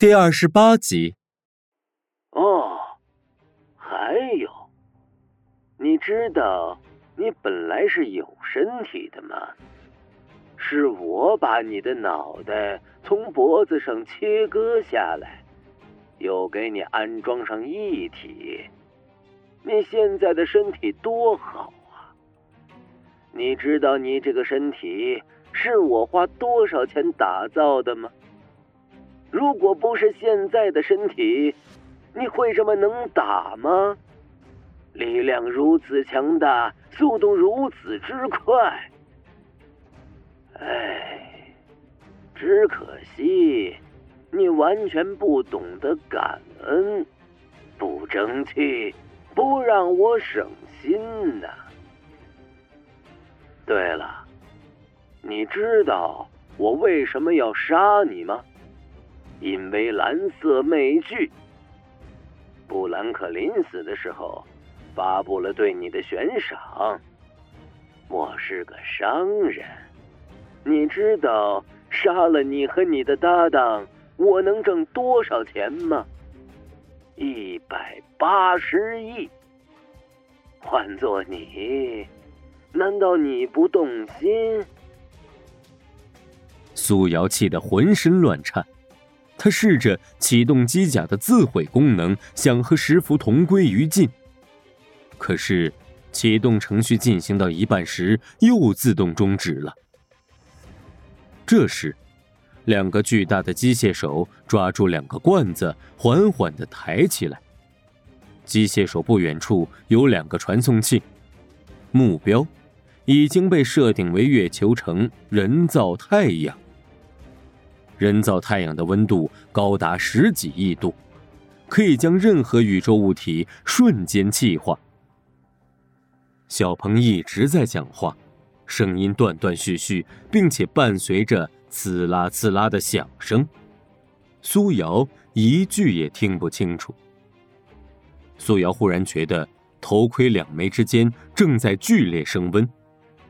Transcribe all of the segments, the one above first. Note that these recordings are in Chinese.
第二十八集。哦，还有，你知道你本来是有身体的吗？是我把你的脑袋从脖子上切割下来，又给你安装上一体。你现在的身体多好啊！你知道你这个身体是我花多少钱打造的吗？如果不是现在的身体，你会这么能打吗？力量如此强大，速度如此之快。唉，只可惜你完全不懂得感恩，不争气，不让我省心呐。对了，你知道我为什么要杀你吗？因为蓝色美剧，布兰克临死的时候发布了对你的悬赏。我是个商人，你知道杀了你和你的搭档，我能挣多少钱吗？一百八十亿。换做你，难道你不动心？苏瑶气得浑身乱颤。他试着启动机甲的自毁功能，想和石符同归于尽。可是，启动程序进行到一半时，又自动终止了。这时，两个巨大的机械手抓住两个罐子，缓缓的抬起来。机械手不远处有两个传送器，目标已经被设定为月球城人造太阳。人造太阳的温度高达十几亿度，可以将任何宇宙物体瞬间气化。小鹏一直在讲话，声音断断续续，并且伴随着刺啦刺啦的响声。苏瑶一句也听不清楚。苏瑶忽然觉得头盔两眉之间正在剧烈升温，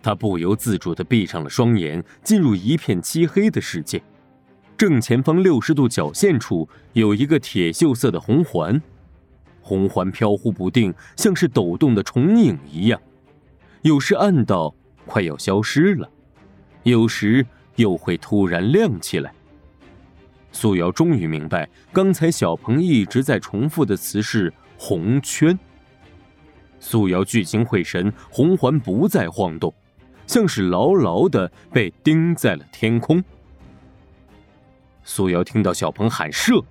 她不由自主地闭上了双眼，进入一片漆黑的世界。正前方六十度角线处有一个铁锈色的红环，红环飘忽不定，像是抖动的虫影一样，有时暗到快要消失了，有时又会突然亮起来。苏瑶终于明白，刚才小鹏一直在重复的词是“红圈”。苏瑶聚精会神，红环不再晃动，像是牢牢的被钉在了天空。苏瑶听到小鹏喊射，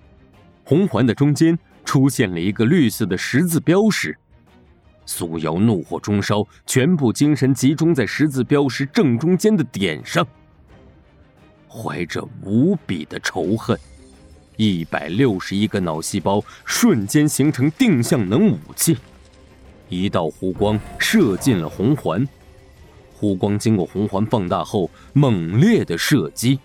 红环的中间出现了一个绿色的十字标识。苏瑶怒火中烧，全部精神集中在十字标识正中间的点上，怀着无比的仇恨，一百六十一个脑细胞瞬间形成定向能武器，一道弧光射进了红环，弧光经过红环放大后，猛烈的射击。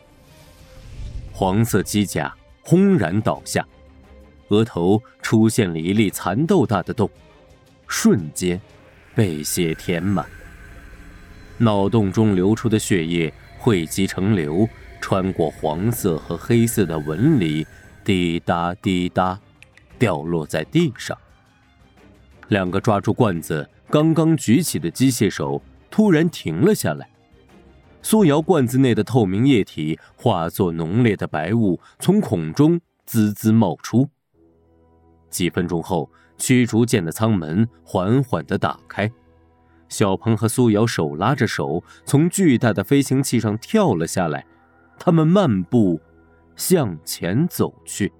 黄色机甲轰然倒下，额头出现了一粒蚕豆大的洞，瞬间被血填满。脑洞中流出的血液汇集成流，穿过黄色和黑色的纹理，滴答滴答，掉落在地上。两个抓住罐子刚刚举起的机械手突然停了下来。苏瑶罐子内的透明液体化作浓烈的白雾，从孔中滋滋冒出。几分钟后，驱逐舰的舱门缓缓地打开，小鹏和苏瑶手拉着手从巨大的飞行器上跳了下来，他们漫步向前走去。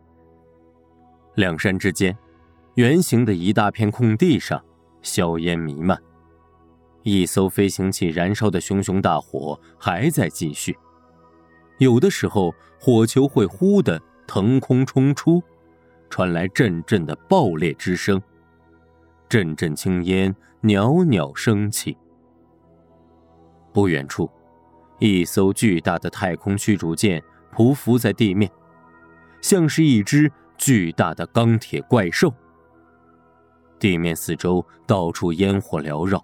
两山之间，圆形的一大片空地上，硝烟弥漫。一艘飞行器燃烧的熊熊大火还在继续，有的时候火球会忽的腾空冲出，传来阵阵的爆裂之声，阵阵青烟袅袅升起。不远处，一艘巨大的太空驱逐舰匍匐在地面，像是一只巨大的钢铁怪兽。地面四周到处烟火缭绕。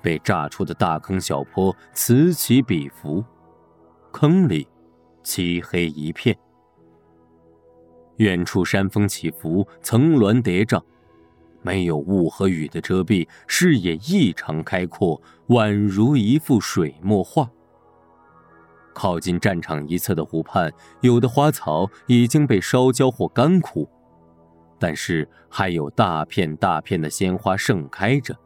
被炸出的大坑小坡此起彼伏，坑里漆黑一片。远处山峰起伏，层峦叠嶂，没有雾和雨的遮蔽，视野异常开阔，宛如一幅水墨画。靠近战场一侧的湖畔，有的花草已经被烧焦或干枯，但是还有大片大片的鲜花盛开着，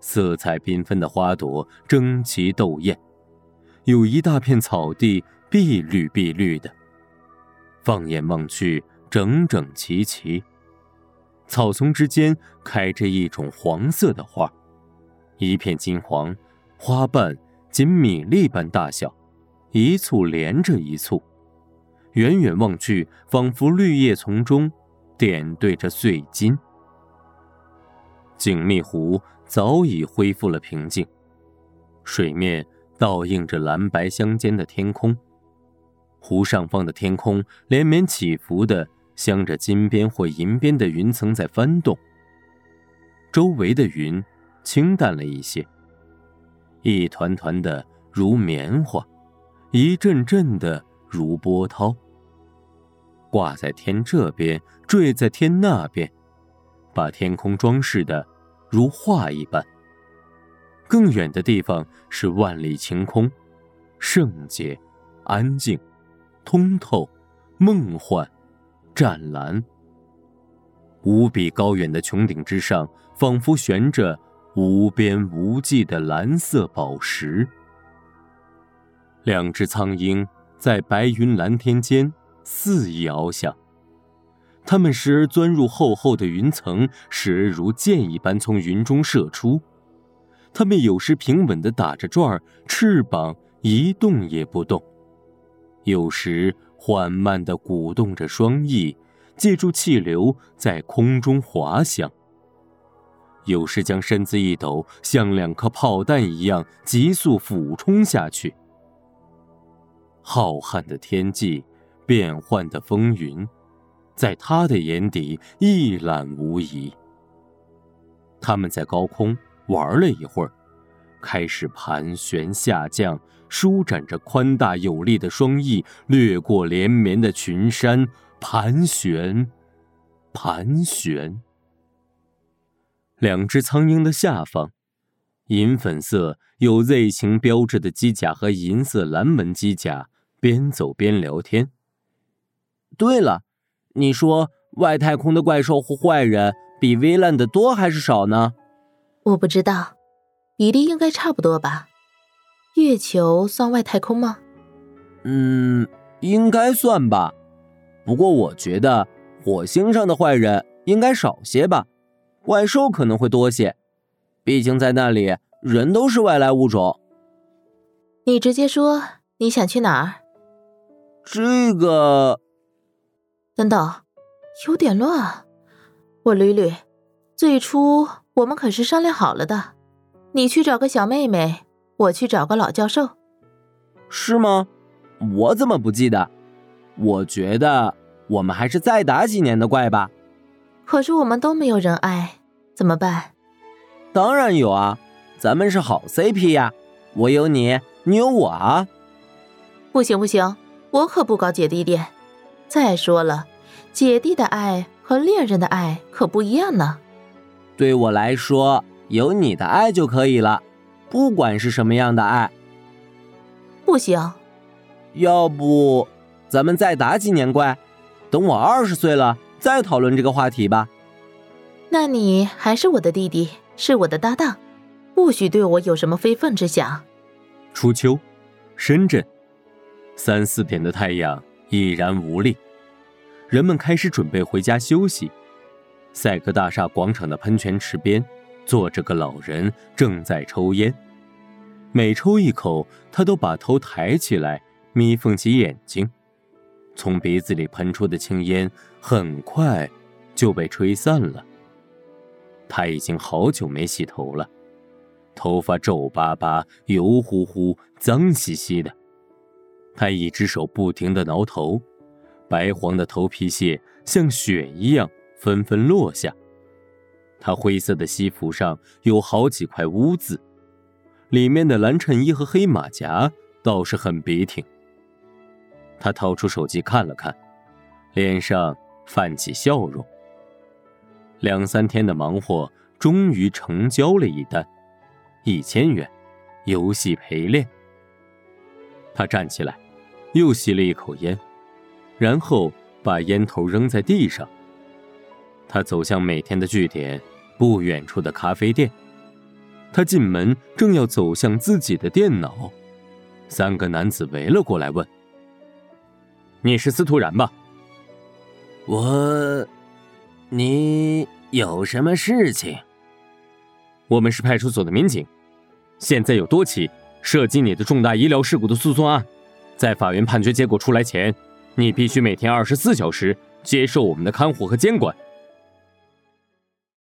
色彩缤纷的花朵争奇斗艳。有一大片草地，碧绿碧绿的，放眼望去，整整齐齐。草丛之间开着一种黄色的花，一片金黄，花瓣仅米粒般大小。一簇连着一簇，远远望去，仿佛绿叶丛中点缀着碎金。景密湖早已恢复了平静，水面倒映着蓝白相间的天空，湖上方的天空连绵起伏的，镶着金边或银边的云层在翻动。周围的云清淡了一些，一团团的如棉花。一阵阵的如波涛，挂在天这边，坠在天那边，把天空装饰的如画一般。更远的地方是万里晴空，圣洁、安静、通透、梦幻、湛蓝。无比高远的穹顶之上，仿佛悬着无边无际的蓝色宝石。两只苍鹰在白云蓝天间肆意翱翔，它们时而钻入厚厚的云层，时而如箭一般从云中射出。它们有时平稳地打着转儿，翅膀一动也不动；有时缓慢地鼓动着双翼，借助气流在空中滑翔；有时将身子一抖，像两颗炮弹一样急速俯冲下去。浩瀚的天际，变幻的风云，在他的眼底一览无遗。他们在高空玩了一会儿，开始盘旋下降，舒展着宽大有力的双翼，掠过连绵的群山，盘旋，盘旋。两只苍鹰的下方，银粉色有 Z 型标志的机甲和银色蓝门机甲。边走边聊天。对了，你说外太空的怪兽或坏人比 v 烂的多还是少呢？我不知道，比例应该差不多吧。月球算外太空吗？嗯，应该算吧。不过我觉得火星上的坏人应该少些吧，怪兽可能会多些。毕竟在那里人都是外来物种。你直接说你想去哪儿？这个，等等，有点乱。我捋捋，最初我们可是商量好了的，你去找个小妹妹，我去找个老教授。是吗？我怎么不记得？我觉得我们还是再打几年的怪吧。可是我们都没有人爱，怎么办？当然有啊，咱们是好 CP 呀，我有你，你有我啊。不行不行。我可不搞姐弟恋。再说了，姐弟的爱和恋人的爱可不一样呢。对我来说，有你的爱就可以了，不管是什么样的爱。不行。要不，咱们再打几年怪，等我二十岁了再讨论这个话题吧。那你还是我的弟弟，是我的搭档，不许对我有什么非分之想。初秋，深圳。三四点的太阳已然无力，人们开始准备回家休息。赛格大厦广场的喷泉池边，坐着个老人，正在抽烟。每抽一口，他都把头抬起来，眯缝起眼睛。从鼻子里喷出的青烟很快就被吹散了。他已经好久没洗头了，头发皱巴巴、油乎乎、脏兮兮的。他一只手不停地挠头，白黄的头皮屑像雪一样纷纷落下。他灰色的西服上有好几块污渍，里面的蓝衬衣和黑马甲倒是很笔挺。他掏出手机看了看，脸上泛起笑容。两三天的忙活，终于成交了一单，一千元，游戏陪练。他站起来，又吸了一口烟，然后把烟头扔在地上。他走向每天的据点，不远处的咖啡店。他进门，正要走向自己的电脑，三个男子围了过来，问：“你是司徒然吧？”“我，你有什么事情？”“我们是派出所的民警，现在有多起涉及你的重大医疗事故的诉讼案，在法院判决结果出来前，你必须每天二十四小时接受我们的看护和监管。”